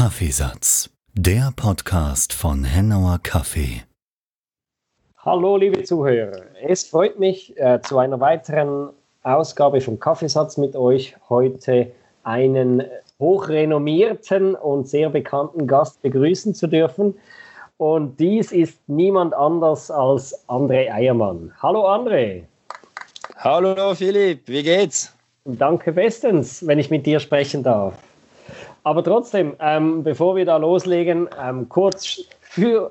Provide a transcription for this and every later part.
Kaffeesatz, der Podcast von Hennauer Kaffee. Hallo liebe Zuhörer, es freut mich äh, zu einer weiteren Ausgabe vom Kaffeesatz mit euch heute einen hochrenommierten und sehr bekannten Gast begrüßen zu dürfen. Und dies ist niemand anders als André Eiermann. Hallo André. Hallo Philipp, wie geht's? Danke bestens, wenn ich mit dir sprechen darf. Aber trotzdem, ähm, bevor wir da loslegen, ähm, kurz für,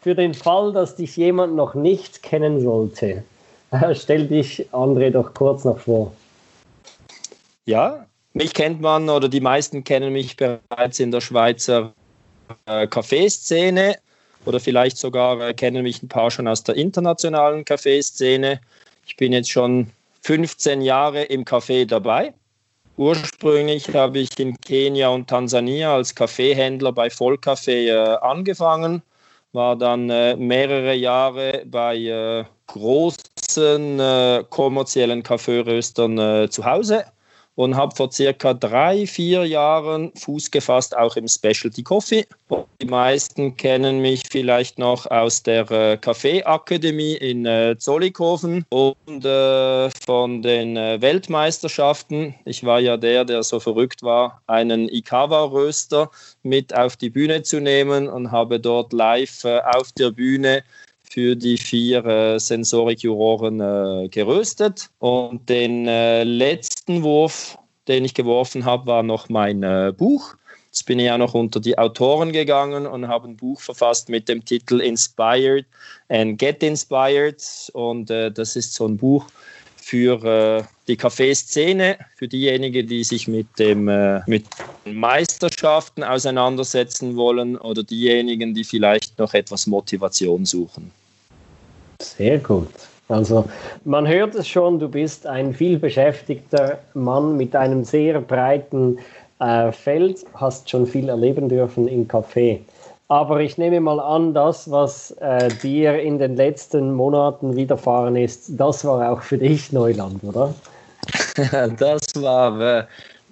für den Fall, dass dich jemand noch nicht kennen sollte, äh, stell dich, André, doch kurz noch vor. Ja, mich kennt man oder die meisten kennen mich bereits in der Schweizer äh, oder vielleicht sogar äh, kennen mich ein paar schon aus der internationalen Kaffeeszene. Ich bin jetzt schon 15 Jahre im Café dabei Ursprünglich habe ich in Kenia und Tansania als Kaffeehändler bei Vollkaffee äh, angefangen, war dann äh, mehrere Jahre bei äh, großen äh, kommerziellen Kaffeeröstern äh, zu Hause und habe vor circa drei, vier Jahren Fuß gefasst, auch im Specialty Coffee. Die meisten kennen mich vielleicht noch aus der äh, Kaffeeakademie in äh, Zollikofen und äh, von den äh, Weltmeisterschaften. Ich war ja der, der so verrückt war, einen Ikawa-Röster mit auf die Bühne zu nehmen und habe dort live äh, auf der Bühne für die vier äh, Sensorik-Juroren äh, geröstet. Und den äh, letzten Wurf, den ich geworfen habe, war noch mein äh, Buch. Jetzt bin ich auch noch unter die Autoren gegangen und habe ein Buch verfasst mit dem Titel Inspired and Get Inspired. Und äh, das ist so ein Buch für äh, die Kaffeeszene, für diejenigen, die sich mit, dem, äh, mit Meisterschaften auseinandersetzen wollen oder diejenigen, die vielleicht noch etwas Motivation suchen. Sehr gut. Also man hört es schon, du bist ein vielbeschäftigter Mann mit einem sehr breiten äh, Feld, hast schon viel erleben dürfen im Café. Aber ich nehme mal an, das, was äh, dir in den letzten Monaten widerfahren ist, das war auch für dich Neuland, oder? das war äh,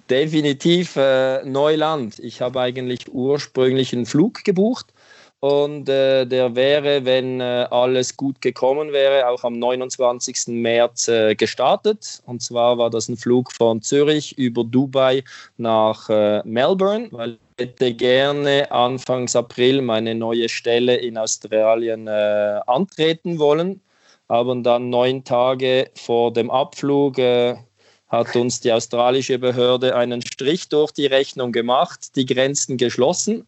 definitiv äh, Neuland. Ich habe eigentlich ursprünglich einen Flug gebucht und äh, der wäre, wenn äh, alles gut gekommen wäre, auch am 29. März äh, gestartet. Und zwar war das ein Flug von Zürich über Dubai nach Melbourne, weil hätte gerne Anfangs April meine neue Stelle in Australien äh, antreten wollen. Aber dann neun Tage vor dem Abflug äh, hat uns die australische Behörde einen Strich durch die Rechnung gemacht, die Grenzen geschlossen.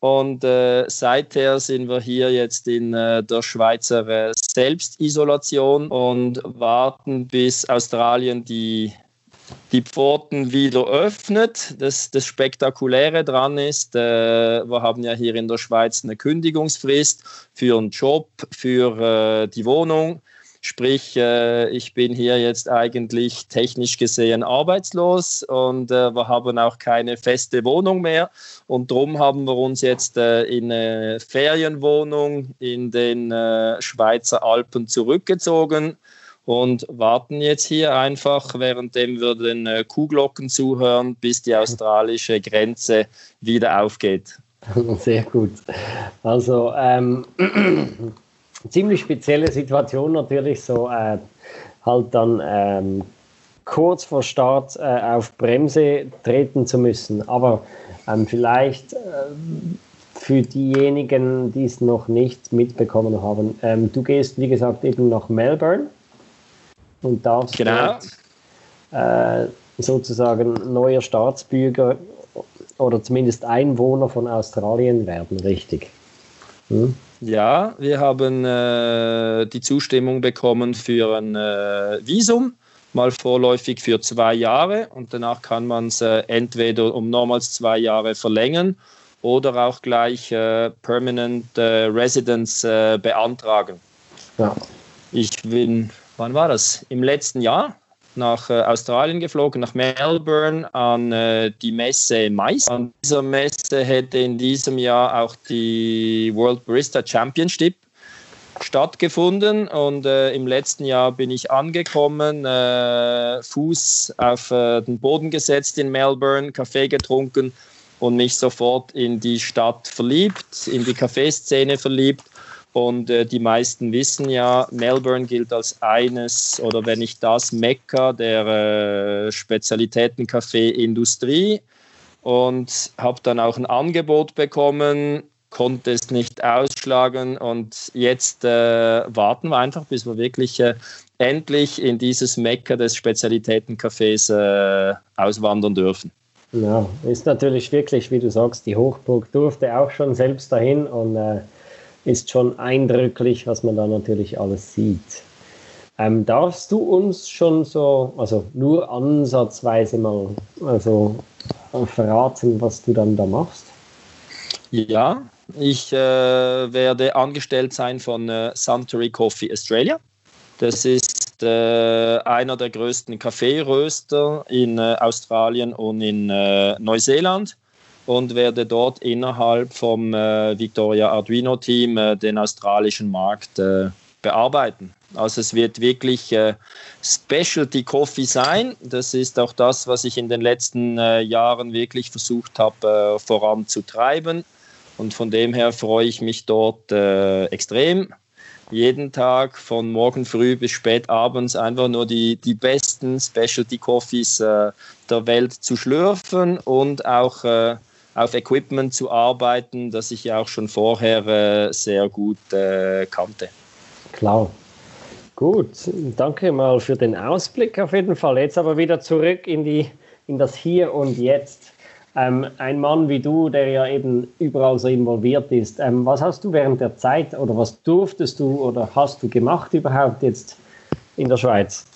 Und äh, seither sind wir hier jetzt in äh, der Schweizer äh, Selbstisolation und warten, bis Australien die, die Pforten wieder öffnet. Das, das Spektakuläre dran ist, äh, wir haben ja hier in der Schweiz eine Kündigungsfrist für einen Job, für äh, die Wohnung. Sprich, äh, ich bin hier jetzt eigentlich technisch gesehen arbeitslos und äh, wir haben auch keine feste Wohnung mehr. Und darum haben wir uns jetzt äh, in eine Ferienwohnung in den Schweizer Alpen zurückgezogen und warten jetzt hier einfach, währenddem wir den Kuhglocken zuhören, bis die australische Grenze wieder aufgeht. Sehr gut. Also ähm, ziemlich spezielle Situation natürlich, so äh, halt dann ähm, kurz vor Start äh, auf Bremse treten zu müssen. Aber ähm, vielleicht äh, für diejenigen, die es noch nicht mitbekommen haben, ähm, du gehst, wie gesagt, eben nach Melbourne und darfst genau. dort, äh, sozusagen neuer Staatsbürger oder zumindest Einwohner von Australien werden, richtig? Hm? Ja, wir haben äh, die Zustimmung bekommen für ein äh, Visum, mal vorläufig für zwei Jahre und danach kann man es äh, entweder um nochmals zwei Jahre verlängern oder auch gleich äh, Permanent äh, Residence äh, beantragen. Ja. Ich bin, wann war das? Im letzten Jahr nach äh, Australien geflogen, nach Melbourne an äh, die Messe Mais. An dieser Messe hätte in diesem Jahr auch die World Barista Championship stattgefunden und äh, im letzten Jahr bin ich angekommen, äh, Fuß auf äh, den Boden gesetzt in Melbourne, Kaffee getrunken und mich sofort in die Stadt verliebt, in die Kaffeeszene verliebt. Und äh, die meisten wissen ja, Melbourne gilt als eines oder wenn nicht das Mekka der äh, Spezialitäten-Kaffee-Industrie. Und habe dann auch ein Angebot bekommen, konnte es nicht ausschlagen. Und jetzt äh, warten wir einfach, bis wir wirklich äh, endlich in dieses Mekka des Spezialitäten-Cafés äh, auswandern dürfen. Ja, ist natürlich wirklich, wie du sagst, die Hochburg durfte auch schon selbst dahin und äh, ist schon eindrücklich, was man da natürlich alles sieht. Ähm, darfst du uns schon so, also nur ansatzweise mal, also verraten, was du dann da machst? Ja, ich äh, werde angestellt sein von äh, Suntory Coffee Australia. Das ist äh, einer der größten Kaffeeröster in äh, Australien und in äh, Neuseeland und werde dort innerhalb vom äh, Victoria Arduino Team äh, den australischen Markt äh, bearbeiten. Also es wird wirklich Specialty Coffee sein. Das ist auch das, was ich in den letzten Jahren wirklich versucht habe voranzutreiben. Und von dem her freue ich mich dort extrem jeden Tag von morgen früh bis spät abends einfach nur die, die besten Specialty Coffees äh, der Welt zu schlürfen und auch äh, auf Equipment zu arbeiten, das ich ja auch schon vorher äh, sehr gut äh, kannte. Klar. Gut, danke mal für den Ausblick auf jeden Fall. Jetzt aber wieder zurück in, die, in das Hier und Jetzt. Ähm, ein Mann wie du, der ja eben überall so involviert ist, ähm, was hast du während der Zeit oder was durftest du oder hast du gemacht überhaupt jetzt in der Schweiz?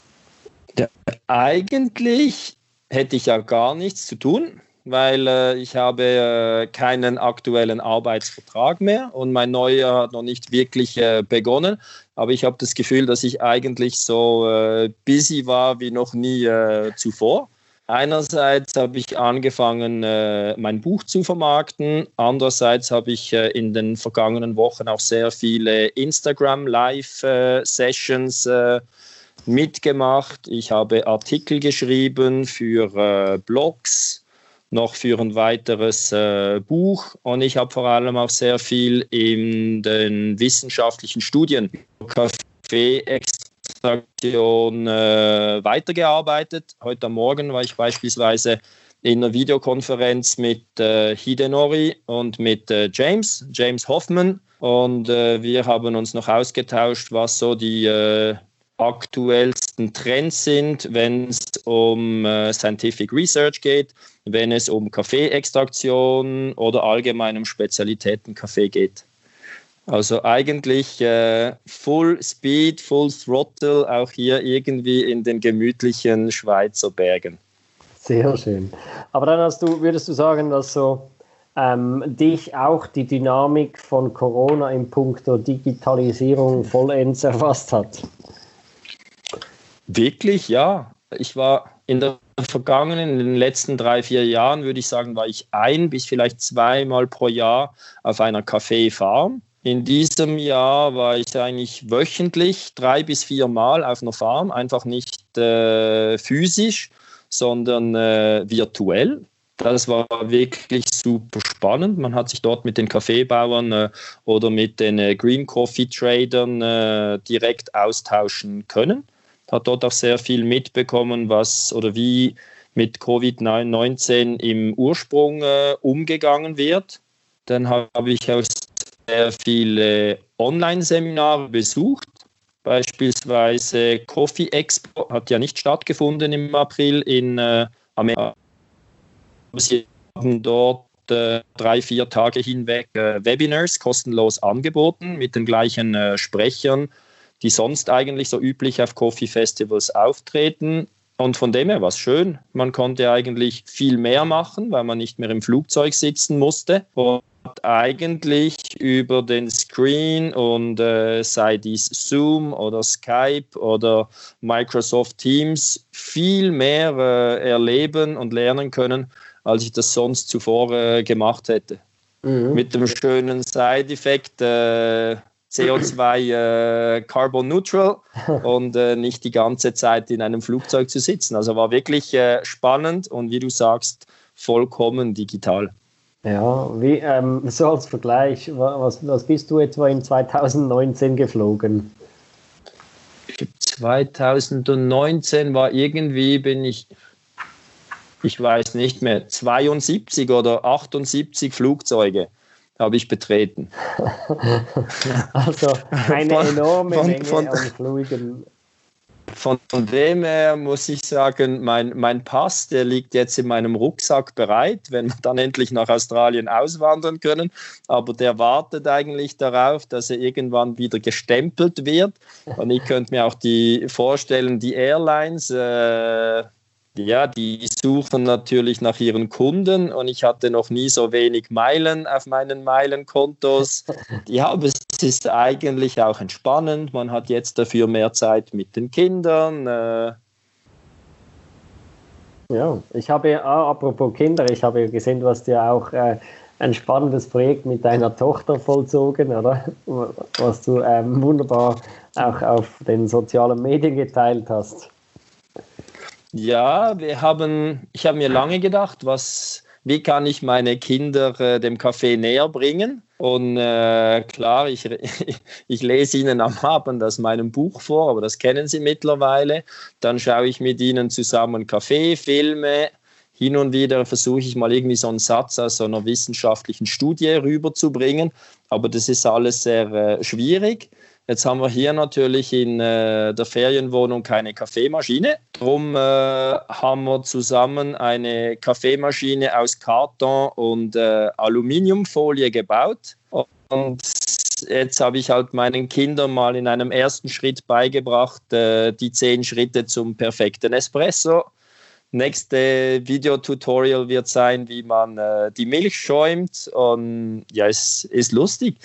Ja, eigentlich hätte ich ja gar nichts zu tun, weil äh, ich habe äh, keinen aktuellen Arbeitsvertrag mehr und mein neuer hat noch nicht wirklich äh, begonnen. Aber ich habe das Gefühl, dass ich eigentlich so äh, busy war wie noch nie äh, zuvor. Einerseits habe ich angefangen, äh, mein Buch zu vermarkten. Andererseits habe ich in den vergangenen Wochen auch sehr viele Instagram-Live-Sessions mitgemacht. Ich habe Artikel geschrieben für Blogs, noch für ein weiteres Buch und ich habe vor allem auch sehr viel in den wissenschaftlichen Studien Kaffee Transaktion äh, weitergearbeitet. Heute Morgen war ich beispielsweise in einer Videokonferenz mit äh, Hidenori und mit äh, James, James Hoffman. Und äh, wir haben uns noch ausgetauscht, was so die äh, aktuellsten Trends sind, wenn es um äh, Scientific Research geht, wenn es um Kaffeeextraktion oder allgemein um Spezialitäten-Kaffee geht. Also eigentlich äh, Full Speed, Full Throttle, auch hier irgendwie in den gemütlichen Schweizer Bergen. Sehr schön. Aber dann hast du, würdest du sagen, dass so ähm, dich auch die Dynamik von Corona im Punkto Digitalisierung vollends erfasst hat? Wirklich, ja. Ich war in der vergangenen, in den letzten drei, vier Jahren, würde ich sagen, war ich ein bis vielleicht zweimal pro Jahr auf einer Kaffeefarm in diesem Jahr war ich eigentlich wöchentlich drei bis vier Mal auf einer Farm, einfach nicht äh, physisch, sondern äh, virtuell. Das war wirklich super spannend. Man hat sich dort mit den Kaffeebauern äh, oder mit den äh, Green Coffee Tradern äh, direkt austauschen können. Hat dort auch sehr viel mitbekommen, was oder wie mit Covid-19 im Ursprung äh, umgegangen wird. Dann habe ich auch sehr viele Online-Seminare besucht. Beispielsweise Coffee Expo hat ja nicht stattgefunden im April in äh, Amerika. Sie haben dort äh, drei, vier Tage hinweg äh, Webinars kostenlos angeboten mit den gleichen äh, Sprechern, die sonst eigentlich so üblich auf Coffee Festivals auftreten. Und von dem her war es schön. Man konnte eigentlich viel mehr machen, weil man nicht mehr im Flugzeug sitzen musste. Und eigentlich über den Screen und äh, sei dies Zoom oder Skype oder Microsoft Teams viel mehr äh, erleben und lernen können, als ich das sonst zuvor äh, gemacht hätte. Mhm. Mit dem schönen Side-Effekt äh, CO2 äh, Carbon Neutral und äh, nicht die ganze Zeit in einem Flugzeug zu sitzen. Also war wirklich spannend und wie du sagst, vollkommen digital. Ja, wie, ähm, so als Vergleich, was, was bist du etwa in 2019 geflogen? 2019 war irgendwie, bin ich, ich weiß nicht mehr, 72 oder 78 Flugzeuge habe ich betreten. also eine von, enorme von, Menge von, an Flügen. Von, von dem her muss ich sagen, mein, mein Pass, der liegt jetzt in meinem Rucksack bereit, wenn wir dann endlich nach Australien auswandern können. Aber der wartet eigentlich darauf, dass er irgendwann wieder gestempelt wird. Und ich könnte mir auch die vorstellen, die Airlines, äh, ja, die suchen natürlich nach ihren Kunden und ich hatte noch nie so wenig Meilen auf meinen Meilenkontos. Ja, aber es ist eigentlich auch entspannend. Man hat jetzt dafür mehr Zeit mit den Kindern. Äh ja, ich habe, ah, apropos Kinder, ich habe gesehen, du hast ja auch äh, ein spannendes Projekt mit deiner Tochter vollzogen, oder? Was du ähm, wunderbar auch auf den sozialen Medien geteilt hast. Ja, wir haben, ich habe mir lange gedacht, was, wie kann ich meine Kinder äh, dem Kaffee näher bringen? Und äh, klar, ich, ich lese ihnen am Abend aus meinem Buch vor, aber das kennen sie mittlerweile. Dann schaue ich mit ihnen zusammen Kaffee, Filme. Hin und wieder versuche ich mal irgendwie so einen Satz aus so einer wissenschaftlichen Studie rüberzubringen, aber das ist alles sehr äh, schwierig. Jetzt haben wir hier natürlich in äh, der Ferienwohnung keine Kaffeemaschine. Darum äh, haben wir zusammen eine Kaffeemaschine aus Karton und äh, Aluminiumfolie gebaut. Und jetzt habe ich halt meinen Kindern mal in einem ersten Schritt beigebracht, äh, die zehn Schritte zum perfekten Espresso. Nächste Videotutorial wird sein, wie man äh, die Milch schäumt. Und ja, es ist lustig.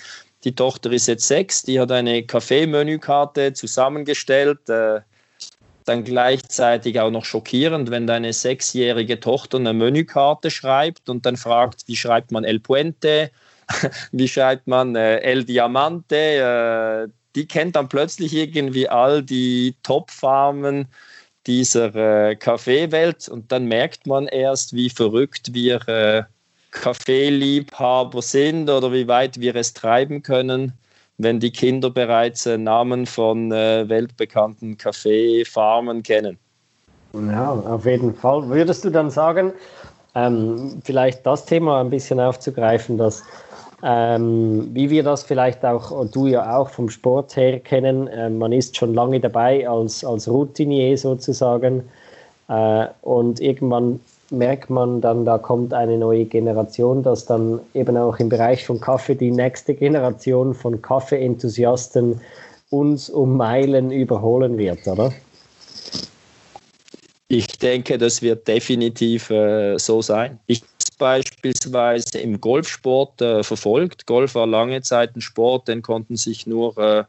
Die Tochter ist jetzt sechs, die hat eine Kaffeemenükarte zusammengestellt. Äh, dann gleichzeitig auch noch schockierend, wenn deine sechsjährige Tochter eine Menükarte schreibt und dann fragt, wie schreibt man El Puente, wie schreibt man äh, El Diamante. Äh, die kennt dann plötzlich irgendwie all die Top-Farmen dieser Kaffeewelt und dann merkt man erst, wie verrückt wir Kaffeeliebhaber sind oder wie weit wir es treiben können, wenn die Kinder bereits äh, Namen von äh, weltbekannten Kaffeefarmen kennen. Ja, auf jeden Fall. Würdest du dann sagen, ähm, vielleicht das Thema ein bisschen aufzugreifen, dass ähm, wie wir das vielleicht auch, du ja auch vom Sport her kennen, äh, man ist schon lange dabei als, als Routinier sozusagen äh, und irgendwann merkt man dann, da kommt eine neue Generation, dass dann eben auch im Bereich von Kaffee die nächste Generation von Kaffeeenthusiasten uns um Meilen überholen wird, oder? Ich denke, das wird definitiv äh, so sein. Ich beispielsweise im Golfsport äh, verfolgt. Golf war lange Zeit ein Sport, den konnten sich nur äh,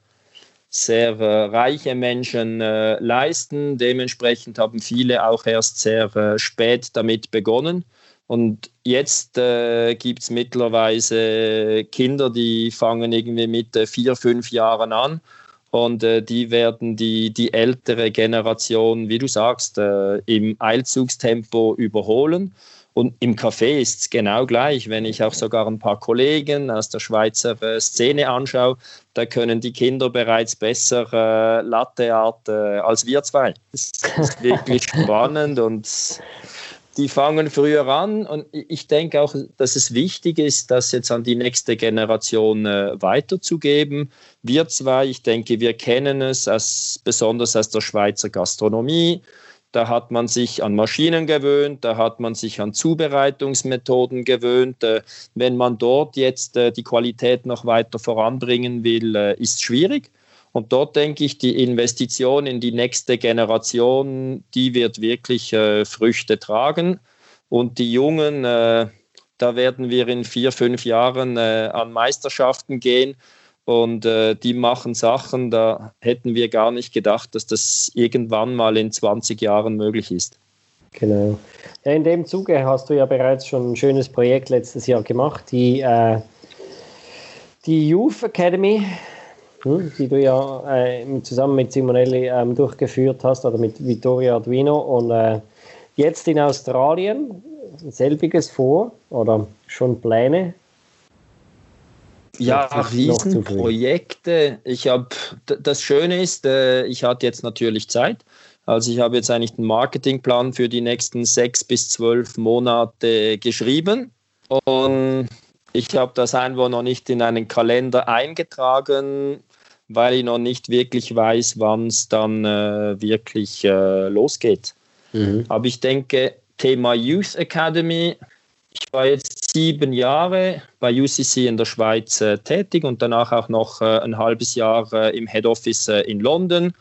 sehr äh, reiche Menschen äh, leisten. Dementsprechend haben viele auch erst sehr äh, spät damit begonnen. Und jetzt äh, gibt es mittlerweile Kinder, die fangen irgendwie mit äh, vier, fünf Jahren an und äh, die werden die, die ältere Generation, wie du sagst, äh, im Eilzugstempo überholen. Und im Café ist es genau gleich. Wenn ich auch sogar ein paar Kollegen aus der Schweizer äh, Szene anschaue, da können die Kinder bereits besser äh, Latteart äh, als wir zwei. Das ist wirklich spannend und die fangen früher an und ich denke auch, dass es wichtig ist, das jetzt an die nächste Generation äh, weiterzugeben. Wir zwei, ich denke, wir kennen es als, besonders aus der Schweizer Gastronomie da hat man sich an Maschinen gewöhnt, da hat man sich an Zubereitungsmethoden gewöhnt. Äh, wenn man dort jetzt äh, die Qualität noch weiter voranbringen will, äh, ist schwierig. Und dort denke ich, die Investition in die nächste Generation, die wird wirklich Früchte tragen. Und die Jungen, da werden wir in vier, fünf Jahren an Meisterschaften gehen. Und äh, die machen Sachen, da hätten wir gar nicht gedacht, dass das irgendwann mal in 20 Jahren möglich ist. Genau. Ja, in dem Zuge hast du ja bereits schon ein schönes Projekt letztes Jahr gemacht, die, äh, die Youth Academy, hm, die du ja äh, zusammen mit Simonelli ähm, durchgeführt hast oder mit Vittorio Arduino. Und äh, jetzt in Australien selbiges vor oder schon Pläne? Ja, Riesenprojekte. Ich habe, das Schöne ist, äh, ich hatte jetzt natürlich Zeit. Also ich habe jetzt eigentlich den Marketingplan für die nächsten sechs bis zwölf Monate geschrieben und ich habe das einfach noch nicht in einen Kalender eingetragen, weil ich noch nicht wirklich weiß, wann es dann äh, wirklich äh, losgeht. Mhm. Aber ich denke, Thema Youth Academy, ich war jetzt sieben Jahre bei UCC in der Schweiz äh, tätig und danach auch noch äh, ein halbes Jahr äh, im Head Office äh, in London.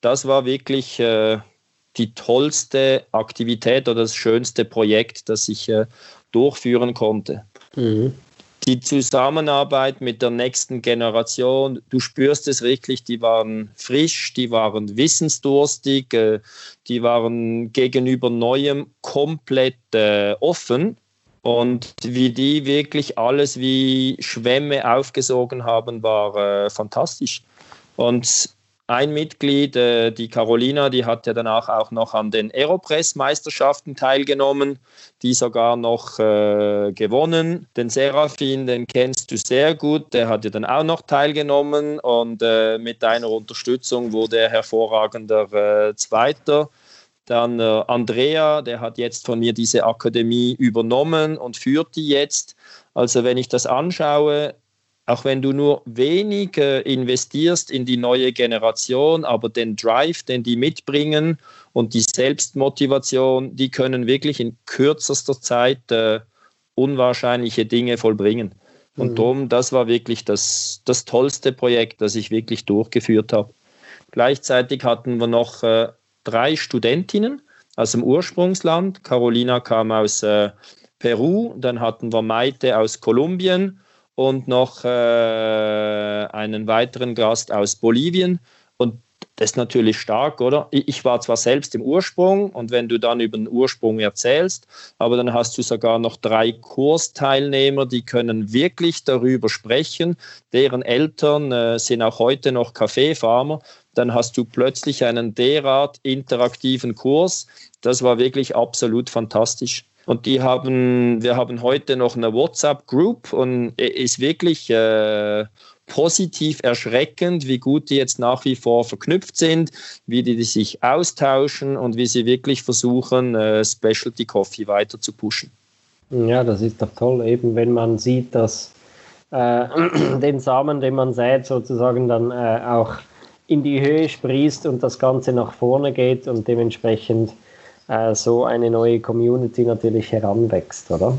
Das war wirklich die tollste Aktivität oder das schönste Projekt, das ich durchführen konnte. Mhm die Zusammenarbeit mit der nächsten Generation, du spürst es wirklich, die waren frisch, die waren wissensdurstig, äh, die waren gegenüber Neuem komplett äh, offen. Und wie die wirklich alles wie Schwämme aufgesogen haben, war äh, fantastisch. Und ein Mitglied, äh, die Carolina, die hat ja danach auch noch an den Aeropress-Meisterschaften teilgenommen, die sogar noch äh, gewonnen. Den Serafin, den kennst du sehr gut, der hat ja dann auch noch teilgenommen und äh, mit deiner Unterstützung wurde er hervorragender äh, Zweiter. Dann äh, Andrea, der hat jetzt von mir diese Akademie übernommen und führt die jetzt. Also wenn ich das anschaue, auch wenn du nur wenig äh, investierst in die neue Generation, aber den Drive, den die mitbringen und die Selbstmotivation, die können wirklich in kürzester Zeit äh, unwahrscheinliche Dinge vollbringen. Und mhm. darum, das war wirklich das, das tollste Projekt, das ich wirklich durchgeführt habe. Gleichzeitig hatten wir noch äh, drei Studentinnen aus dem Ursprungsland. Carolina kam aus äh, Peru, dann hatten wir Maite aus Kolumbien und noch äh, einen weiteren Gast aus Bolivien. Und das ist natürlich stark, oder? Ich war zwar selbst im Ursprung und wenn du dann über den Ursprung erzählst, aber dann hast du sogar noch drei Kursteilnehmer, die können wirklich darüber sprechen. Deren Eltern äh, sind auch heute noch Kaffeefarmer. Dann hast du plötzlich einen derart interaktiven Kurs. Das war wirklich absolut fantastisch. Und die haben, wir haben heute noch eine WhatsApp-Group und ist wirklich äh, positiv erschreckend, wie gut die jetzt nach wie vor verknüpft sind, wie die, die sich austauschen und wie sie wirklich versuchen, äh, Specialty Coffee weiter zu pushen. Ja, das ist doch toll, eben wenn man sieht, dass äh, den Samen, den man sät, sozusagen dann äh, auch in die Höhe sprießt und das Ganze nach vorne geht und dementsprechend äh, so eine neue Community natürlich heranwächst, oder?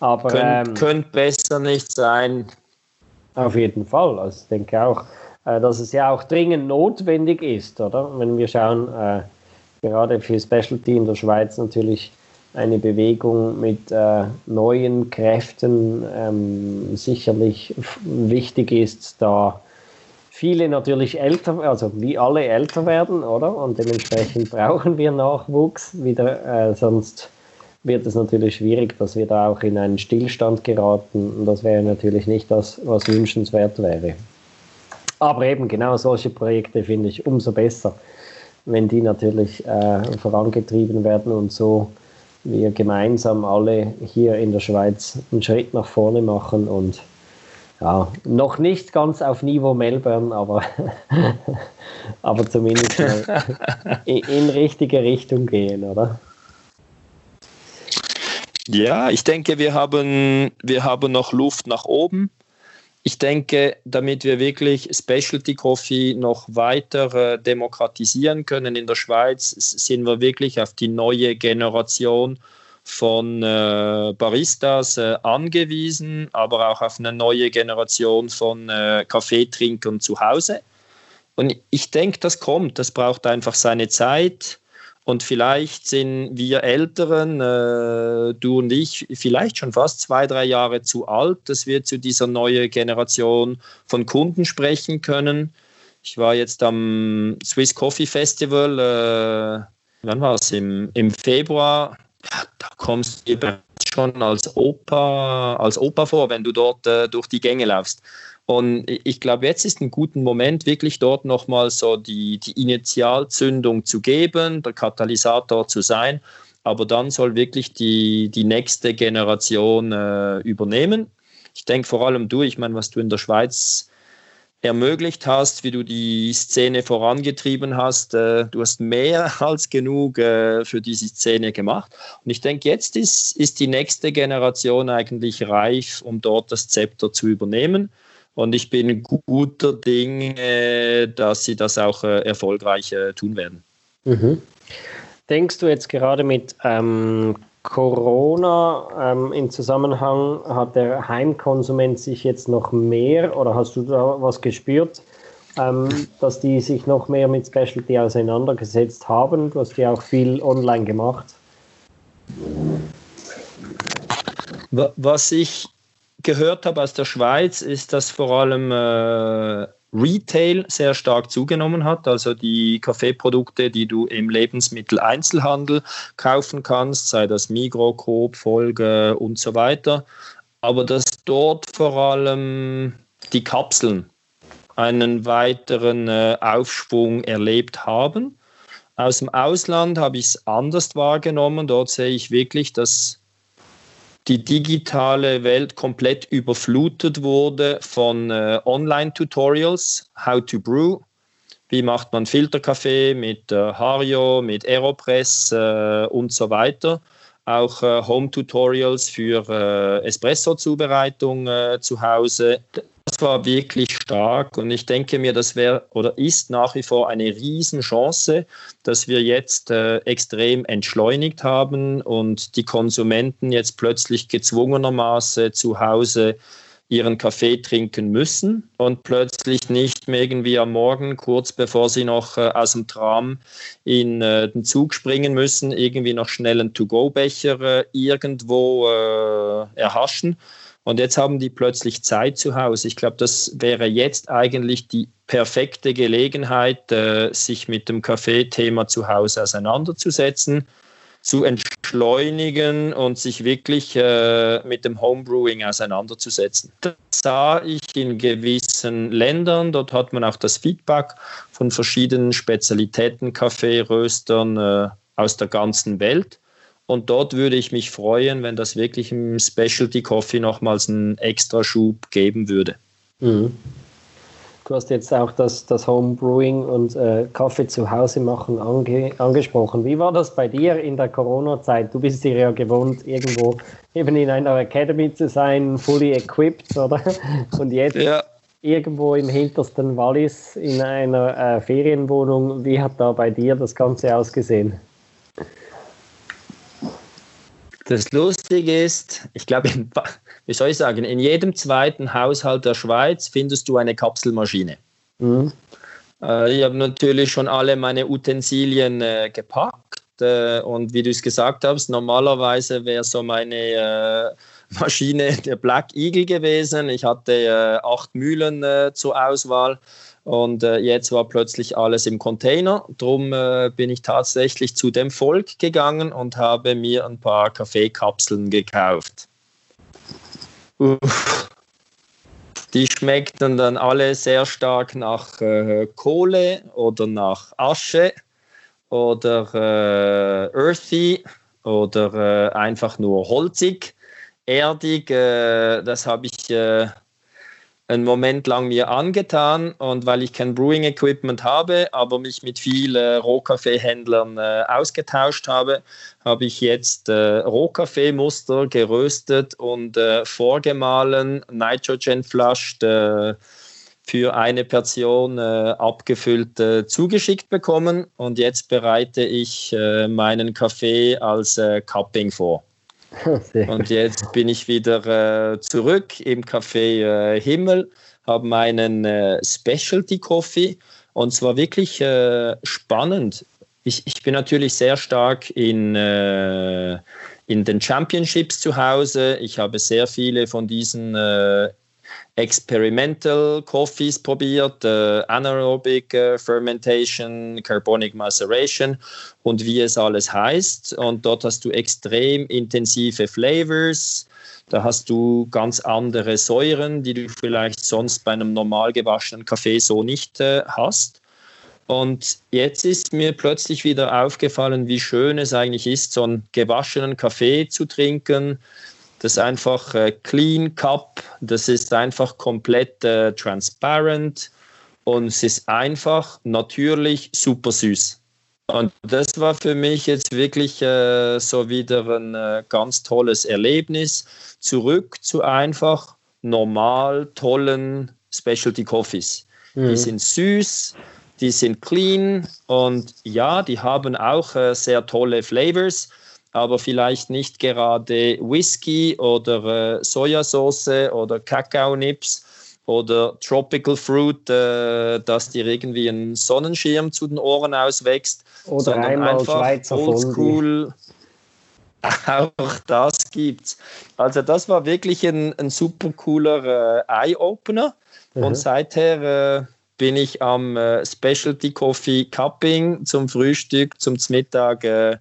Aber Könnt, ähm, könnte besser nicht sein. Auf jeden Fall. Also ich denke auch, äh, dass es ja auch dringend notwendig ist, oder? Wenn wir schauen, äh, gerade für Specialty in der Schweiz natürlich eine Bewegung mit äh, neuen Kräften ähm, sicherlich wichtig ist, da viele natürlich älter, also wie alle älter werden, oder? Und dementsprechend brauchen wir Nachwuchs wieder, äh, sonst wird es natürlich schwierig, dass wir da auch in einen Stillstand geraten. Und das wäre natürlich nicht das, was wünschenswert wäre. Aber eben genau solche Projekte finde ich umso besser, wenn die natürlich äh, vorangetrieben werden und so wir gemeinsam alle hier in der Schweiz einen Schritt nach vorne machen und ja, noch nicht ganz auf Niveau Melbourne, aber, aber zumindest in, in richtige Richtung gehen, oder? Ja, ich denke, wir haben, wir haben noch Luft nach oben. Ich denke, damit wir wirklich Specialty Coffee noch weiter äh, demokratisieren können in der Schweiz, sind wir wirklich auf die neue Generation von äh, Baristas äh, angewiesen, aber auch auf eine neue Generation von äh, Kaffeetrinkern zu Hause. Und ich denke, das kommt, das braucht einfach seine Zeit. Und vielleicht sind wir Älteren, äh, du und ich, vielleicht schon fast zwei, drei Jahre zu alt, dass wir zu dieser neuen Generation von Kunden sprechen können. Ich war jetzt am Swiss Coffee Festival, äh, wann war es? Im, Im Februar da kommst du schon als Opa, als Opa vor, wenn du dort äh, durch die Gänge laufst. Und ich glaube, jetzt ist ein guter Moment, wirklich dort nochmal so die, die Initialzündung zu geben, der Katalysator zu sein. aber dann soll wirklich die, die nächste Generation äh, übernehmen. Ich denke vor allem du, ich meine, was du in der Schweiz ermöglicht hast, wie du die Szene vorangetrieben hast. Äh, du hast mehr als genug äh, für diese Szene gemacht. Und ich denke, jetzt ist, ist die nächste Generation eigentlich reif, um dort das Zepter zu übernehmen. Und ich bin guter Dinge, dass sie das auch äh, erfolgreich tun werden. Mhm. Denkst du jetzt gerade mit ähm, Corona ähm, im Zusammenhang hat der Heimkonsument sich jetzt noch mehr oder hast du da was gespürt, ähm, dass die sich noch mehr mit Specialty auseinandergesetzt haben? Du hast ja auch viel online gemacht. Was ich gehört habe aus der Schweiz, ist, dass vor allem äh, Retail sehr stark zugenommen hat, also die Kaffeeprodukte, die du im Lebensmitteleinzelhandel kaufen kannst, sei das Migro, Coop, Folge und so weiter, aber dass dort vor allem die Kapseln einen weiteren äh, Aufschwung erlebt haben. Aus dem Ausland habe ich es anders wahrgenommen. Dort sehe ich wirklich, dass die digitale Welt komplett überflutet wurde von äh, Online-Tutorials, How to Brew, wie macht man Filterkaffee mit äh, Hario, mit Aeropress äh, und so weiter. Auch äh, Home-Tutorials für äh, Espresso-Zubereitung äh, zu Hause das war wirklich stark und ich denke mir, das wäre oder ist nach wie vor eine Riesenchance, dass wir jetzt äh, extrem entschleunigt haben und die Konsumenten jetzt plötzlich gezwungenermaßen zu Hause ihren Kaffee trinken müssen und plötzlich nicht mehr irgendwie am Morgen, kurz bevor sie noch äh, aus dem Tram in äh, den Zug springen müssen, irgendwie noch schnell einen To-Go-Becher äh, irgendwo äh, erhaschen und jetzt haben die plötzlich Zeit zu Hause. Ich glaube, das wäre jetzt eigentlich die perfekte Gelegenheit, äh, sich mit dem Kaffeethema zu Hause auseinanderzusetzen, zu entschleunigen und sich wirklich äh, mit dem Homebrewing auseinanderzusetzen. Das sah ich in gewissen Ländern. Dort hat man auch das Feedback von verschiedenen Spezialitäten, Kaffeeröstern äh, aus der ganzen Welt. Und dort würde ich mich freuen, wenn das wirklich im Specialty Coffee nochmals einen extra Schub geben würde. Mhm. Du hast jetzt auch das, das Homebrewing und äh, Kaffee zu Hause machen ange, angesprochen. Wie war das bei dir in der Corona-Zeit? Du bist dir ja gewohnt, irgendwo eben in einer Academy zu sein, fully equipped, oder? Und jetzt ja. irgendwo im hintersten Wallis in einer äh, Ferienwohnung. Wie hat da bei dir das Ganze ausgesehen? Das Lustige ist, ich glaube, wie soll ich sagen, in jedem zweiten Haushalt der Schweiz findest du eine Kapselmaschine. Mhm. Äh, ich habe natürlich schon alle meine Utensilien äh, gepackt äh, und wie du es gesagt hast, normalerweise wäre so meine äh, Maschine der Black Eagle gewesen. Ich hatte äh, acht Mühlen äh, zur Auswahl und äh, jetzt war plötzlich alles im Container. Drum äh, bin ich tatsächlich zu dem Volk gegangen und habe mir ein paar Kaffeekapseln gekauft. Uff. Die schmeckten dann alle sehr stark nach äh, Kohle oder nach Asche oder äh, earthy oder äh, einfach nur holzig, erdig. Äh, das habe ich einen Moment lang mir angetan und weil ich kein Brewing Equipment habe, aber mich mit vielen Rohkaffeehändlern äh, ausgetauscht habe, habe ich jetzt äh, Rohkaffeemuster geröstet und äh, vorgemahlen, Nitrogen flushed äh, für eine Person äh, abgefüllt äh, zugeschickt bekommen und jetzt bereite ich meinen Kaffee als Cupping vor. Und jetzt bin ich wieder äh, zurück im Café äh, Himmel, habe meinen äh, Specialty Coffee und zwar wirklich äh, spannend. Ich, ich bin natürlich sehr stark in, äh, in den Championships zu Hause. Ich habe sehr viele von diesen äh, Experimental Coffees probiert, äh, Anaerobic äh, Fermentation, Carbonic Maceration und wie es alles heißt. Und dort hast du extrem intensive Flavors. Da hast du ganz andere Säuren, die du vielleicht sonst bei einem normal gewaschenen Kaffee so nicht äh, hast. Und jetzt ist mir plötzlich wieder aufgefallen, wie schön es eigentlich ist, so einen gewaschenen Kaffee zu trinken. Das ist einfach äh, Clean Cup, das ist einfach komplett äh, transparent und es ist einfach natürlich super süß. Und das war für mich jetzt wirklich äh, so wieder ein äh, ganz tolles Erlebnis. Zurück zu einfach normal tollen Specialty Coffees. Mhm. Die sind süß, die sind clean und ja, die haben auch äh, sehr tolle Flavors, aber vielleicht nicht gerade Whisky oder äh, Sojasauce oder Kakaonips oder Tropical Fruit, äh, dass dir irgendwie ein Sonnenschirm zu den Ohren auswächst. Oder einmal Schweizer Oldschool. Auch das gibt's. Also das war wirklich ein, ein super cooler äh, Eye-Opener. Mhm. Und seither äh, bin ich am äh, Specialty Coffee Cupping zum Frühstück, zum Mittag äh,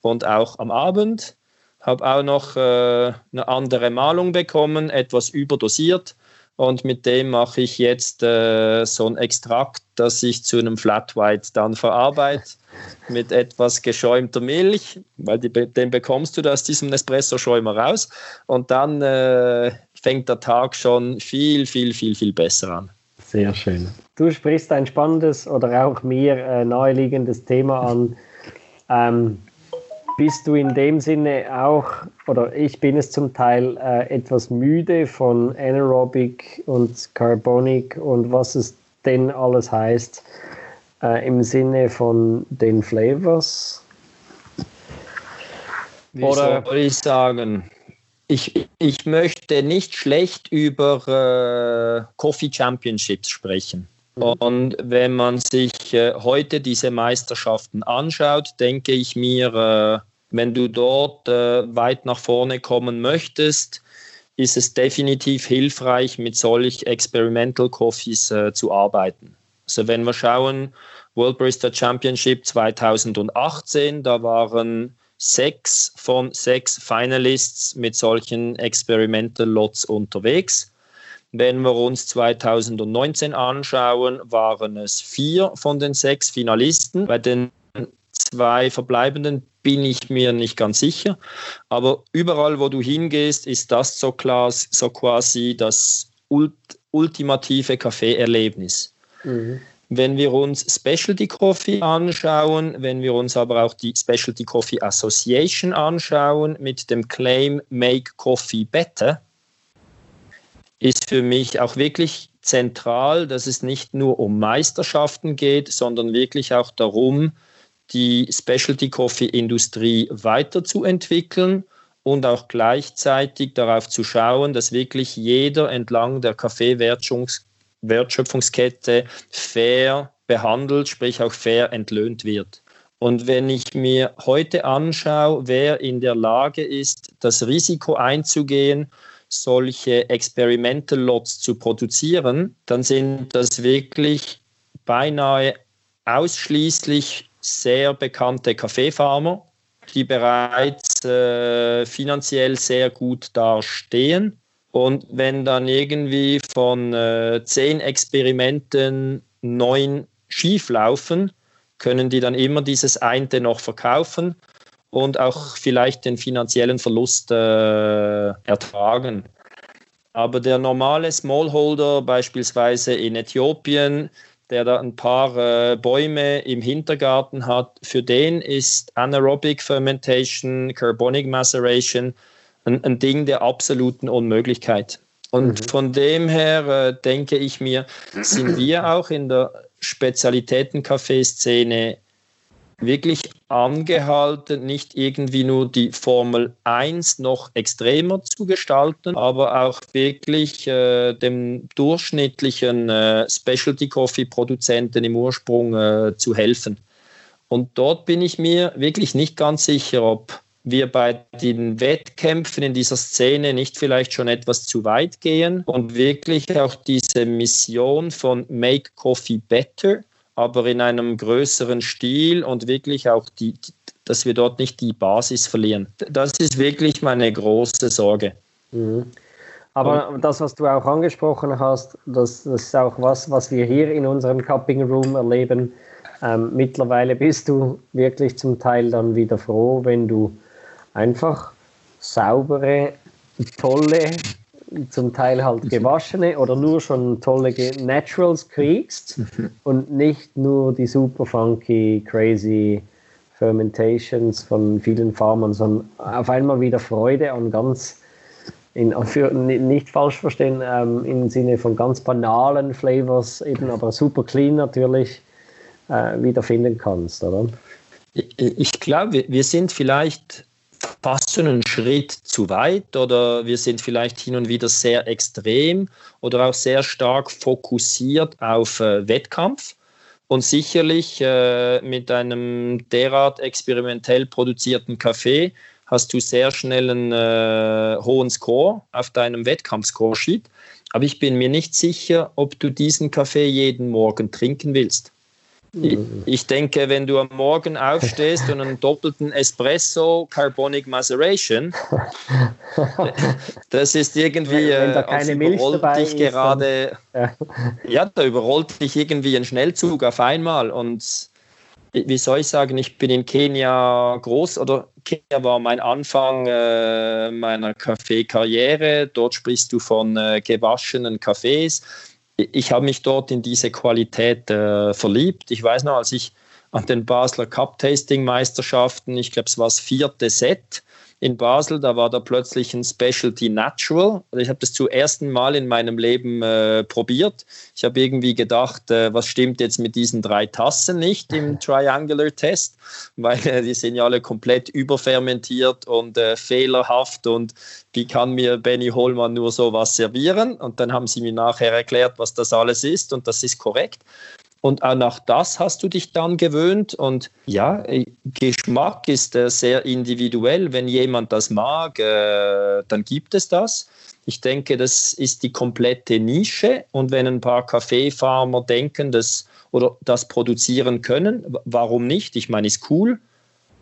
und auch am Abend. Habe auch noch äh, eine andere Malung bekommen, etwas überdosiert. Und mit dem mache ich jetzt äh, so ein Extrakt, das ich zu einem Flat White dann verarbeite mit etwas geschäumter Milch, weil die, den bekommst du aus diesem Nespresso-Schäumer raus. Und dann äh, fängt der Tag schon viel, viel, viel, viel besser an. Sehr schön. Du sprichst ein spannendes oder auch mir äh, naheliegendes Thema an. Ähm, bist du in dem Sinne auch, oder ich bin es zum Teil, äh, etwas müde von Anaerobic und Carbonic und was es denn alles heißt äh, im Sinne von den Flavors? Wie oder soll ich sagen? Ich, ich möchte nicht schlecht über äh, Coffee Championships sprechen. Mhm. Und wenn man sich äh, heute diese Meisterschaften anschaut, denke ich mir, äh, wenn du dort äh, weit nach vorne kommen möchtest, ist es definitiv hilfreich, mit solch Experimental Coffees äh, zu arbeiten. Also wenn wir schauen, World Barista Championship 2018, da waren sechs von sechs Finalists mit solchen Experimental Lots unterwegs. Wenn wir uns 2019 anschauen, waren es vier von den sechs Finalisten. Bei den zwei verbleibenden bin ich mir nicht ganz sicher. Aber überall, wo du hingehst, ist das so, klar, so quasi das ult ultimative Kaffeeerlebnis. Mhm. Wenn wir uns Specialty Coffee anschauen, wenn wir uns aber auch die Specialty Coffee Association anschauen mit dem Claim Make Coffee Better, ist für mich auch wirklich zentral, dass es nicht nur um Meisterschaften geht, sondern wirklich auch darum, die Specialty Coffee Industrie weiterzuentwickeln und auch gleichzeitig darauf zu schauen, dass wirklich jeder entlang der Kaffeewertschöpfungskette fair behandelt, sprich auch fair entlöhnt wird. Und wenn ich mir heute anschaue, wer in der Lage ist, das Risiko einzugehen, solche Experimental Lots zu produzieren, dann sind das wirklich beinahe ausschließlich sehr bekannte Kaffeefarmer, die bereits äh, finanziell sehr gut dastehen. Und wenn dann irgendwie von äh, zehn Experimenten neun schief laufen, können die dann immer dieses eine noch verkaufen und auch vielleicht den finanziellen Verlust äh, ertragen. Aber der normale Smallholder beispielsweise in Äthiopien, der da ein paar äh, Bäume im Hintergarten hat, für den ist Anaerobic Fermentation, Carbonic Maceration ein, ein Ding der absoluten Unmöglichkeit. Und mhm. von dem her äh, denke ich mir, sind wir auch in der Spezialitäten-Kaffeeszene wirklich angehalten, nicht irgendwie nur die Formel 1 noch extremer zu gestalten, aber auch wirklich äh, dem durchschnittlichen äh, Specialty Coffee Produzenten im Ursprung äh, zu helfen. Und dort bin ich mir wirklich nicht ganz sicher, ob wir bei den Wettkämpfen in dieser Szene nicht vielleicht schon etwas zu weit gehen und wirklich auch diese Mission von Make Coffee Better aber in einem größeren Stil und wirklich auch die, dass wir dort nicht die Basis verlieren. Das ist wirklich meine große Sorge. Mhm. Aber das, was du auch angesprochen hast, das, das, ist auch was, was wir hier in unserem Cupping Room erleben. Ähm, mittlerweile bist du wirklich zum Teil dann wieder froh, wenn du einfach saubere, tolle, zum Teil halt gewaschene oder nur schon tolle Naturals kriegst und nicht nur die super funky, crazy Fermentations von vielen Farmern, sondern auf einmal wieder Freude an ganz, in, für, nicht falsch verstehen, ähm, im Sinne von ganz banalen Flavors, eben aber super clean natürlich, äh, wiederfinden kannst, oder? Ich, ich glaube, wir sind vielleicht fast schon einen Schritt zu weit oder wir sind vielleicht hin und wieder sehr extrem oder auch sehr stark fokussiert auf äh, Wettkampf. Und sicherlich äh, mit einem derart experimentell produzierten Kaffee hast du sehr schnell einen äh, hohen Score auf deinem Wettkampf-Score-Sheet. Aber ich bin mir nicht sicher, ob du diesen Kaffee jeden Morgen trinken willst. Ich denke, wenn du am Morgen aufstehst und einen doppelten Espresso Carbonic Maceration, das ist irgendwie, wenn, wenn da keine Milch dabei dich ist, gerade, dann, ja. ja, da überrollt dich irgendwie ein Schnellzug auf einmal und wie soll ich sagen, ich bin in Kenia groß oder Kenia war mein Anfang äh, meiner Kaffeekarriere. Dort sprichst du von äh, gewaschenen Kaffees ich habe mich dort in diese Qualität äh, verliebt. Ich weiß noch, als ich an den Basler Cup Tasting Meisterschaften, ich glaube, es war das vierte Set, in Basel, da war da plötzlich ein Specialty Natural. Also ich habe das zum ersten Mal in meinem Leben äh, probiert. Ich habe irgendwie gedacht, äh, was stimmt jetzt mit diesen drei Tassen nicht im Triangular Test, weil äh, die sind ja alle komplett überfermentiert und äh, fehlerhaft und wie kann mir Benny Hollmann nur sowas servieren? Und dann haben sie mir nachher erklärt, was das alles ist und das ist korrekt. Und auch nach das hast du dich dann gewöhnt. Und ja, Geschmack ist äh, sehr individuell. Wenn jemand das mag, äh, dann gibt es das. Ich denke, das ist die komplette Nische. Und wenn ein paar Kaffeefarmer denken, dass oder das produzieren können, warum nicht? Ich meine, ist cool.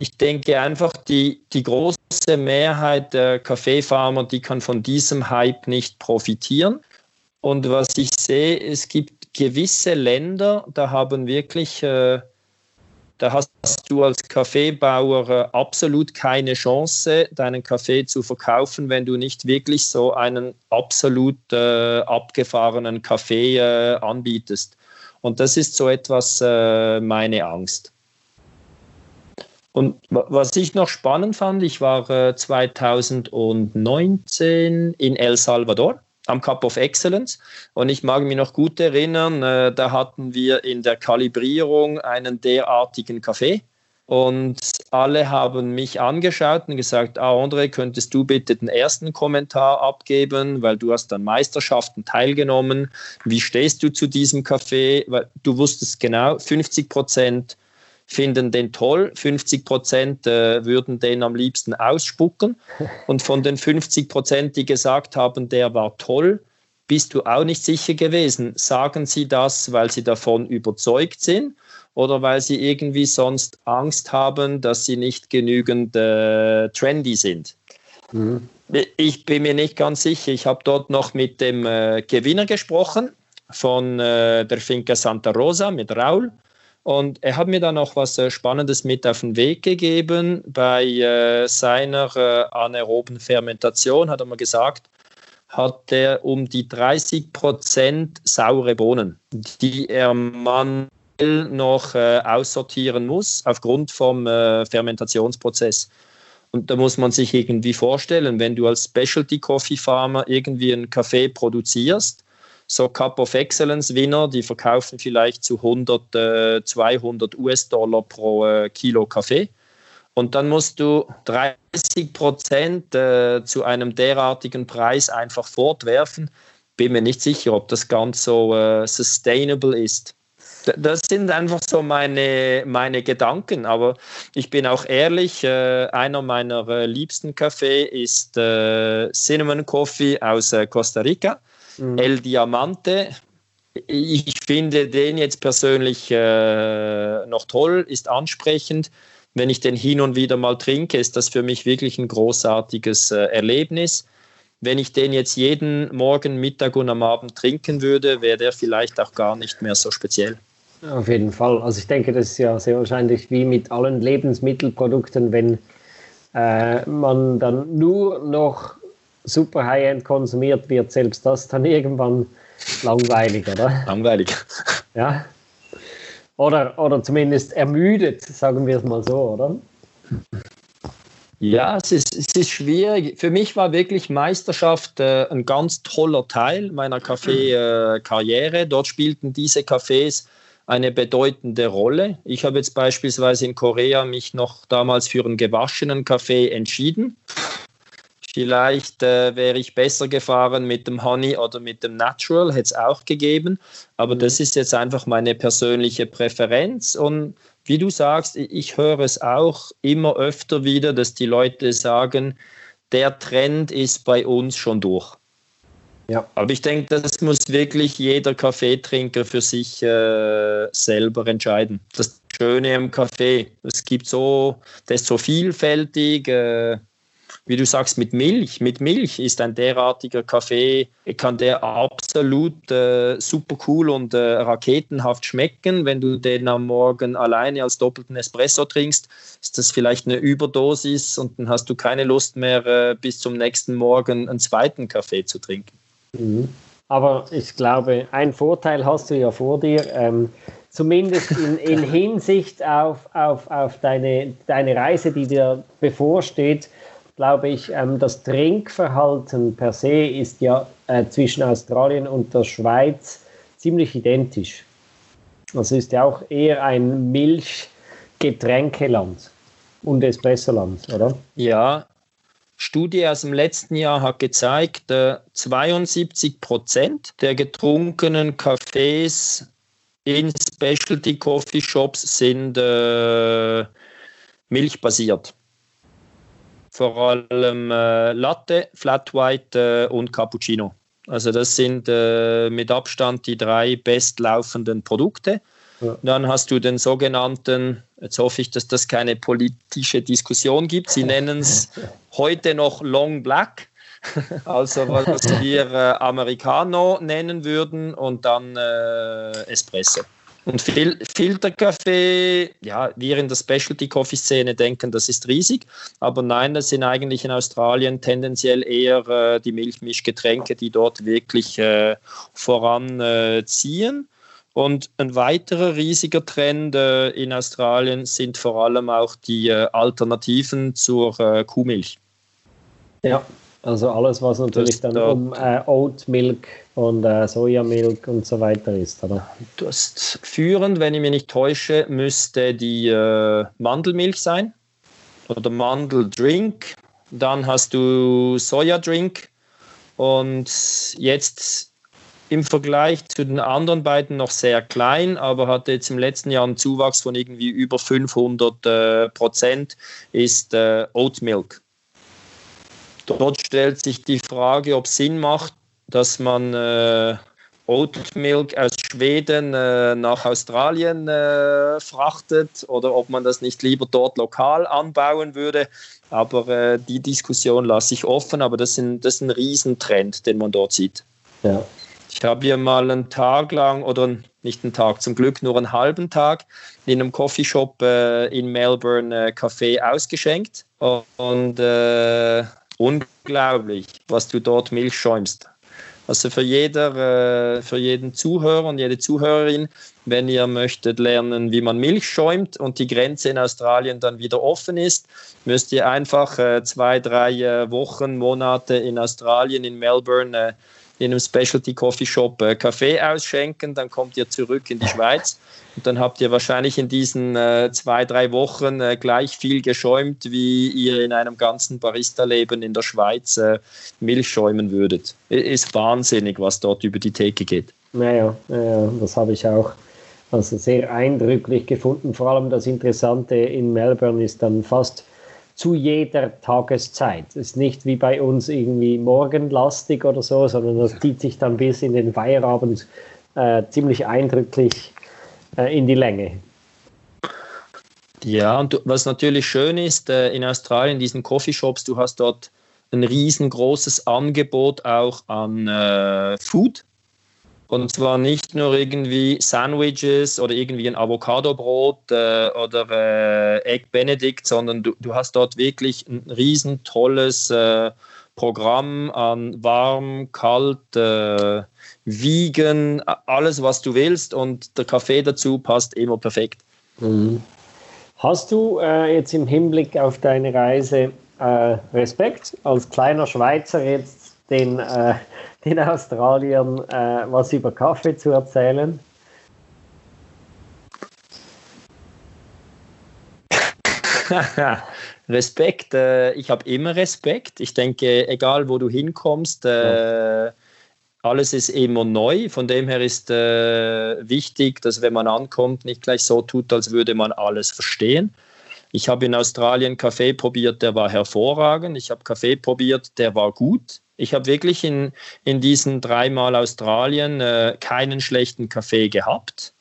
Ich denke einfach, die, die große Mehrheit der Kaffeefarmer, die kann von diesem Hype nicht profitieren. Und was ich sehe, es gibt gewisse Länder, da haben wirklich, äh, da hast du als Kaffeebauer äh, absolut keine Chance, deinen Kaffee zu verkaufen, wenn du nicht wirklich so einen absolut äh, abgefahrenen Kaffee äh, anbietest. Und das ist so etwas äh, meine Angst. Und was ich noch spannend fand, ich war 2019 äh, in El Salvador am Cup of Excellence. Und ich mag mich noch gut erinnern, äh, da hatten wir in der Kalibrierung einen derartigen Kaffee. Und alle haben mich angeschaut und gesagt, ah, André, könntest du bitte den ersten Kommentar abgeben, weil du hast an Meisterschaften teilgenommen. Wie stehst du zu diesem Kaffee? Weil du wusstest genau, 50 Prozent finden den toll, 50 Prozent äh, würden den am liebsten ausspucken. Und von den 50 Prozent, die gesagt haben, der war toll, bist du auch nicht sicher gewesen. Sagen sie das, weil sie davon überzeugt sind oder weil sie irgendwie sonst Angst haben, dass sie nicht genügend äh, trendy sind? Mhm. Ich bin mir nicht ganz sicher. Ich habe dort noch mit dem äh, Gewinner gesprochen von äh, der Finca Santa Rosa mit Raul. Und er hat mir dann noch was äh, Spannendes mit auf den Weg gegeben. Bei äh, seiner äh, anaeroben Fermentation hat er mir gesagt, hat er um die 30 Prozent saure Bohnen, die er manuell noch aussortieren muss aufgrund vom Fermentationsprozess. Und da muss man sich irgendwie vorstellen, wenn du als Specialty Coffee Farmer irgendwie einen Kaffee produzierst, so Cup of Excellence Winner, die verkaufen vielleicht zu 100, äh, 200 US-Dollar pro äh, Kilo Kaffee. Und dann musst du 30 Prozent äh, zu einem derartigen Preis einfach fortwerfen. Bin mir nicht sicher, ob das ganz so äh, sustainable ist. Das sind einfach so meine, meine Gedanken. Aber ich bin auch ehrlich, äh, einer meiner äh, liebsten Kaffee ist Cinnamon Coffee aus Costa Rica Mhm. El Diamante, ich finde den jetzt persönlich äh, noch toll, ist ansprechend. Wenn ich den hin und wieder mal trinke, ist das für mich wirklich ein großartiges äh, Erlebnis. Wenn ich den jetzt jeden Morgen, Mittag und am Abend trinken würde, wäre der vielleicht auch gar nicht mehr so speziell. Auf jeden Fall. Also ich denke, das ist ja sehr wahrscheinlich wie mit allen Lebensmittelprodukten, wenn äh, man dann nur noch super High-End konsumiert, wird selbst das dann irgendwann langweilig, oder? Langweilig. Ja. Oder, oder zumindest ermüdet, sagen wir es mal so, oder? Ja, es ist, es ist schwierig. Für mich war wirklich Meisterschaft äh, ein ganz toller Teil meiner Kaffee-Karriere. Äh, Dort spielten diese Cafés eine bedeutende Rolle. Ich habe jetzt beispielsweise in Korea mich noch damals für einen gewaschenen Kaffee entschieden. Vielleicht äh, wäre ich besser gefahren mit dem Honey oder mit dem Natural, hätte es auch gegeben. Aber mhm. das ist jetzt einfach meine persönliche Präferenz. Und wie du sagst, ich höre es auch immer öfter wieder, dass die Leute sagen, der Trend ist bei uns schon durch. Ja. Aber ich denke, das muss wirklich jeder Kaffeetrinker für sich äh, selber entscheiden. Das Schöne im Kaffee, es gibt so, das ist so vielfältig. Äh, wie du sagst, mit Milch. Mit Milch ist ein derartiger Kaffee, kann der absolut äh, super cool und äh, raketenhaft schmecken. Wenn du den am Morgen alleine als doppelten Espresso trinkst, ist das vielleicht eine Überdosis und dann hast du keine Lust mehr, äh, bis zum nächsten Morgen einen zweiten Kaffee zu trinken. Mhm. Aber ich glaube, ein Vorteil hast du ja vor dir. Ähm, zumindest in, in Hinsicht auf, auf, auf deine, deine Reise, die dir bevorsteht, glaube ich, ähm, das Trinkverhalten per se ist ja äh, zwischen Australien und der Schweiz ziemlich identisch. Also ist ja auch eher ein Milchgetränkeland und Espressoland, oder? Ja, Studie aus dem letzten Jahr hat gezeigt, äh, 72 Prozent der getrunkenen Kaffees in Specialty Coffee Shops sind äh, milchbasiert vor allem äh, Latte, Flat White äh, und Cappuccino. Also das sind äh, mit Abstand die drei bestlaufenden Produkte. Ja. Dann hast du den sogenannten, jetzt hoffe ich, dass das keine politische Diskussion gibt, sie nennen es heute noch Long Black, also was wir äh, Americano nennen würden und dann äh, Espresso. Und Fil Filterkaffee, ja, wir in der Specialty-Coffee-Szene denken, das ist riesig, aber nein, das sind eigentlich in Australien tendenziell eher äh, die Milchmischgetränke, die dort wirklich äh, voranziehen. Äh, und ein weiterer riesiger Trend äh, in Australien sind vor allem auch die äh, Alternativen zur äh, Kuhmilch. Ja, also alles, was natürlich dann um äh, Oat Milk und äh, Sojamilk und so weiter ist, oder? Du hast führend, wenn ich mich nicht täusche, müsste die äh, Mandelmilch sein oder Mandeldrink. Dann hast du Sojadrink und jetzt im Vergleich zu den anderen beiden noch sehr klein, aber hatte jetzt im letzten Jahr einen Zuwachs von irgendwie über 500 äh, Prozent, ist äh, Oat Milk. Dort stellt sich die Frage, ob es Sinn macht, dass man äh, Oat Milk aus Schweden äh, nach Australien äh, frachtet oder ob man das nicht lieber dort lokal anbauen würde. Aber äh, die Diskussion lasse ich offen, aber das, sind, das ist ein Riesentrend, den man dort sieht. Ja. Ich habe hier mal einen Tag lang, oder nicht einen Tag, zum Glück nur einen halben Tag, in einem Coffeeshop äh, in Melbourne äh, Kaffee ausgeschenkt. Und äh, unglaublich, was du dort Milch schäumst. Also für, jeder, äh, für jeden Zuhörer und jede Zuhörerin, wenn ihr möchtet lernen, wie man Milch schäumt und die Grenze in Australien dann wieder offen ist, müsst ihr einfach äh, zwei, drei äh, Wochen, Monate in Australien, in Melbourne, in einem Specialty Coffee Shop äh, Kaffee ausschenken, dann kommt ihr zurück in die Schweiz und dann habt ihr wahrscheinlich in diesen äh, zwei, drei Wochen äh, gleich viel geschäumt, wie ihr in einem ganzen Barista-Leben in der Schweiz äh, Milch schäumen würdet. Ist wahnsinnig, was dort über die Theke geht. Naja, naja das habe ich auch also sehr eindrücklich gefunden. Vor allem das Interessante in Melbourne ist dann fast zu jeder Tageszeit. Es ist nicht wie bei uns irgendwie morgenlastig oder so, sondern das zieht sich dann bis in den Feierabend äh, ziemlich eindrücklich äh, in die Länge. Ja, und was natürlich schön ist, äh, in Australien, in diesen Coffeeshops, du hast dort ein riesengroßes Angebot auch an äh, Food. Und zwar nicht nur irgendwie Sandwiches oder irgendwie ein Avocadobrot äh, oder äh, Egg Benedict, sondern du, du hast dort wirklich ein riesen tolles äh, Programm an warm, kalt, äh, wiegen, alles was du willst und der Kaffee dazu passt immer perfekt. Mhm. Hast du äh, jetzt im Hinblick auf deine Reise äh, Respekt als kleiner Schweizer jetzt den, äh, den Australiern äh, was über Kaffee zu erzählen? Respekt, äh, ich habe immer Respekt. Ich denke, egal wo du hinkommst, äh, alles ist immer neu. Von dem her ist äh, wichtig, dass wenn man ankommt, nicht gleich so tut, als würde man alles verstehen. Ich habe in Australien Kaffee probiert, der war hervorragend. Ich habe Kaffee probiert, der war gut. Ich habe wirklich in, in diesen dreimal Australien äh, keinen schlechten Kaffee gehabt.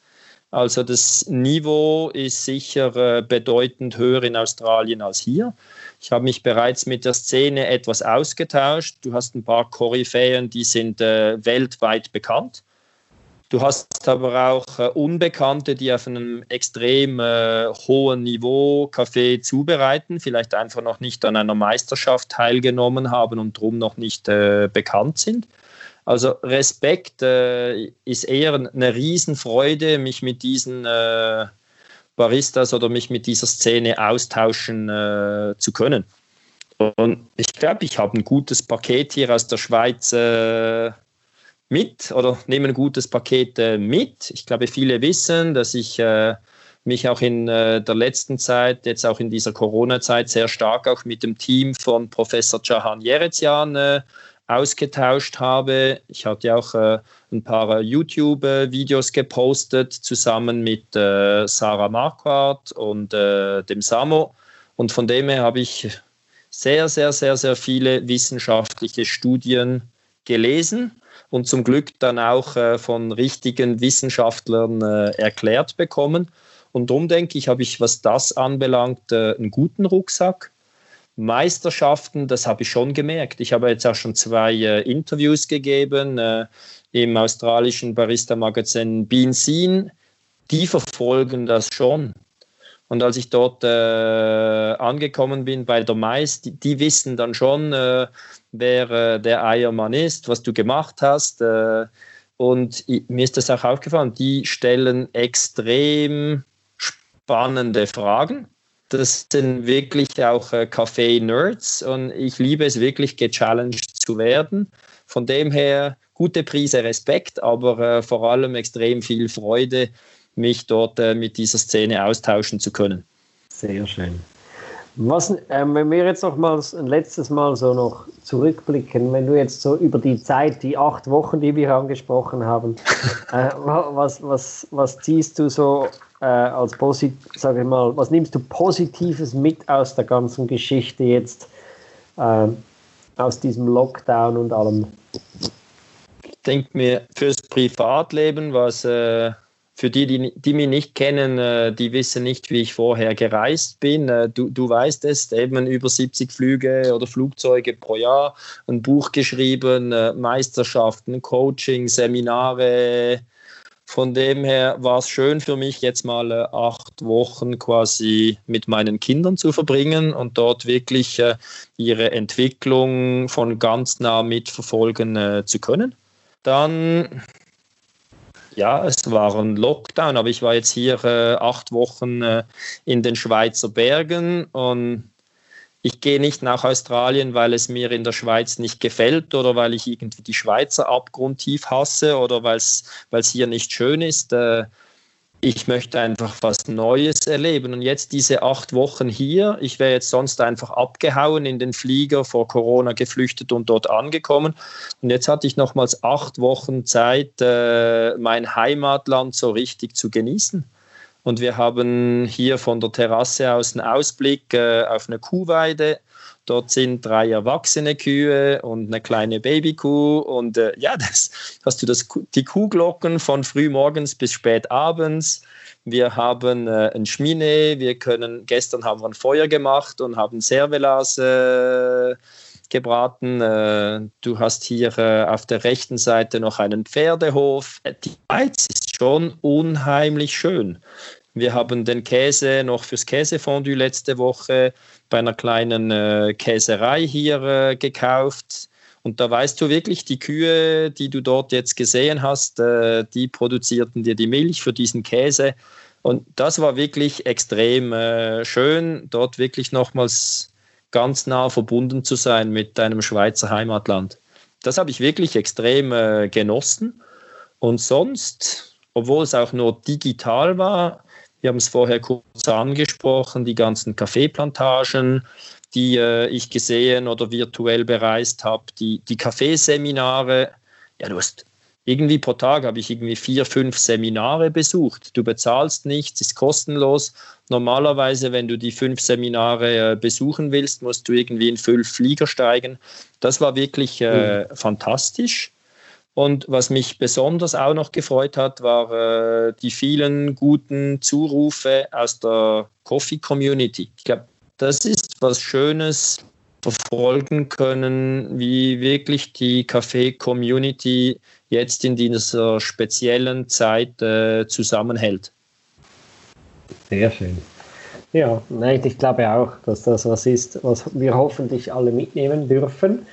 Also das Niveau ist sicher äh, bedeutend höher in Australien als hier. Ich habe mich bereits mit der Szene etwas ausgetauscht. Du hast ein paar Koryphäen, die sind äh, weltweit bekannt. Du hast aber auch äh, Unbekannte, die auf einem extrem äh, hohen Niveau Kaffee zubereiten, vielleicht einfach noch nicht an einer Meisterschaft teilgenommen haben und darum noch nicht äh, bekannt sind. Also Respekt äh, ist eher eine Riesenfreude, mich mit diesen äh, Baristas oder mich mit dieser Szene austauschen zu können. Und ich glaube, ich habe ein gutes Paket hier aus der Schweiz mit oder nehme ein gutes Paket äh, mit. Ich glaube, viele wissen, dass ich äh, mich auch in der letzten Zeit, jetzt auch in dieser Corona-Zeit, sehr stark auch mit dem Team von Professor Jahan Yerezian ausgetauscht habe. Ich hatte auch äh, ein paar YouTube-Videos gepostet, zusammen mit äh, Sarah Marquardt und äh, dem Samo. Und von dem her habe ich sehr, sehr, sehr, sehr viele wissenschaftliche Studien gelesen und zum Glück dann auch äh, von richtigen Wissenschaftlern äh, erklärt bekommen. Und darum denke ich, habe ich, was das anbelangt, äh, einen guten Rucksack. Meisterschaften, das habe ich schon gemerkt. Ich habe jetzt auch schon zwei äh, Interviews gegeben äh, im australischen Barista-Magazin Bean Scene. Die verfolgen das schon. Und als ich dort äh, angekommen bin bei der Mais, die, die wissen dann schon, äh, wer äh, der Eiermann ist, was du gemacht hast. Äh, und ich, mir ist das auch aufgefallen, die stellen extrem spannende Fragen das sind wirklich auch äh, Café-Nerds und ich liebe es wirklich, gechallenged zu werden. Von dem her gute Prise Respekt, aber äh, vor allem extrem viel Freude, mich dort äh, mit dieser Szene austauschen zu können. Sehr schön. Was, äh, wenn wir jetzt noch mal ein letztes Mal so noch zurückblicken, wenn du jetzt so über die Zeit, die acht Wochen, die wir angesprochen haben, äh, was, was, was ziehst du so äh, als positiv, sage ich mal, was nimmst du Positives mit aus der ganzen Geschichte jetzt, äh, aus diesem Lockdown und allem? Ich denke mir, fürs Privatleben, was äh, für die, die, die mich nicht kennen, äh, die wissen nicht, wie ich vorher gereist bin. Äh, du, du weißt es, eben über 70 Flüge oder Flugzeuge pro Jahr, ein Buch geschrieben, äh, Meisterschaften, Coaching, Seminare, von dem her war es schön für mich, jetzt mal acht Wochen quasi mit meinen Kindern zu verbringen und dort wirklich ihre Entwicklung von ganz nah mitverfolgen zu können. Dann, ja, es war ein Lockdown, aber ich war jetzt hier äh, acht Wochen äh, in den Schweizer Bergen und ich gehe nicht nach Australien, weil es mir in der Schweiz nicht gefällt oder weil ich irgendwie die Schweizer abgrundtief hasse oder weil es hier nicht schön ist. Äh, ich möchte einfach was Neues erleben. Und jetzt diese acht Wochen hier, ich wäre jetzt sonst einfach abgehauen in den Flieger, vor Corona geflüchtet und dort angekommen. Und jetzt hatte ich nochmals acht Wochen Zeit, äh, mein Heimatland so richtig zu genießen. Und wir haben hier von der Terrasse aus einen Ausblick äh, auf eine Kuhweide. Dort sind drei erwachsene Kühe und eine kleine Babykuh. Und äh, ja, das hast du das, die Kuhglocken von frühmorgens bis spät abends. Wir haben äh, ein Schmine. Wir können, gestern haben wir ein Feuer gemacht und haben Servelas äh, gebraten. Äh, du hast hier äh, auf der rechten Seite noch einen Pferdehof. Die Schweiz ist schon unheimlich schön. Wir haben den Käse noch fürs Käsefondue letzte Woche bei einer kleinen äh, Käserei hier äh, gekauft. Und da weißt du wirklich, die Kühe, die du dort jetzt gesehen hast, äh, die produzierten dir die Milch für diesen Käse. Und das war wirklich extrem äh, schön, dort wirklich nochmals ganz nah verbunden zu sein mit deinem Schweizer Heimatland. Das habe ich wirklich extrem äh, genossen. Und sonst, obwohl es auch nur digital war, wir haben es vorher kurz angesprochen, die ganzen Kaffeeplantagen, die äh, ich gesehen oder virtuell bereist habe, die, die Kaffeeseminare. Ja, du hast irgendwie pro Tag habe ich irgendwie vier, fünf Seminare besucht. Du bezahlst nichts, ist kostenlos. Normalerweise, wenn du die fünf Seminare äh, besuchen willst, musst du irgendwie in fünf Flieger steigen. Das war wirklich äh, mhm. fantastisch. Und was mich besonders auch noch gefreut hat, war äh, die vielen guten Zurufe aus der Coffee Community. Ich glaube, das ist was Schönes verfolgen können, wie wirklich die Café-Community jetzt in dieser speziellen Zeit äh, zusammenhält. Sehr schön. Ja, nein, ich glaube auch, dass das was ist, was wir hoffentlich alle mitnehmen dürfen.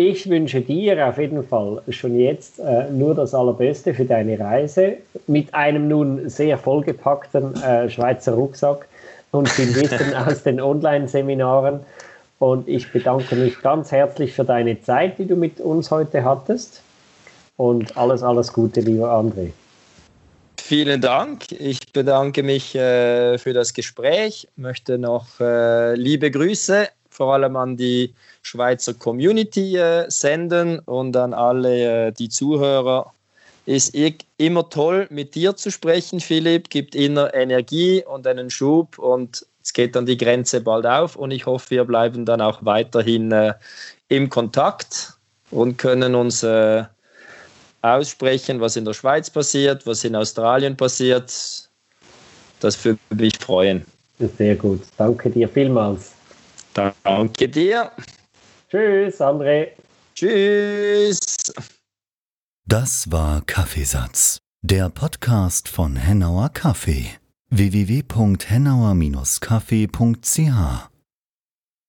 Ich wünsche dir auf jeden Fall schon jetzt äh, nur das Allerbeste für deine Reise mit einem nun sehr vollgepackten äh, Schweizer Rucksack und viel Wissen aus den Online-Seminaren. Und ich bedanke mich ganz herzlich für deine Zeit, die du mit uns heute hattest. Und alles, alles Gute, lieber André. Vielen Dank. Ich bedanke mich äh, für das Gespräch. Möchte noch äh, liebe Grüße vor allem an die Schweizer Community äh, senden und an alle äh, die Zuhörer. Ist immer toll, mit dir zu sprechen, Philipp. Gibt immer Energie und einen Schub und es geht dann die Grenze bald auf und ich hoffe, wir bleiben dann auch weiterhin äh, im Kontakt und können uns äh, aussprechen, was in der Schweiz passiert, was in Australien passiert. Das würde mich freuen. Sehr gut. Danke dir vielmals. Danke dir. Tschüss, André. Tschüss. Das war Kaffeesatz, der Podcast von Hennauer Kaffee www.hennauer-kaffee.ch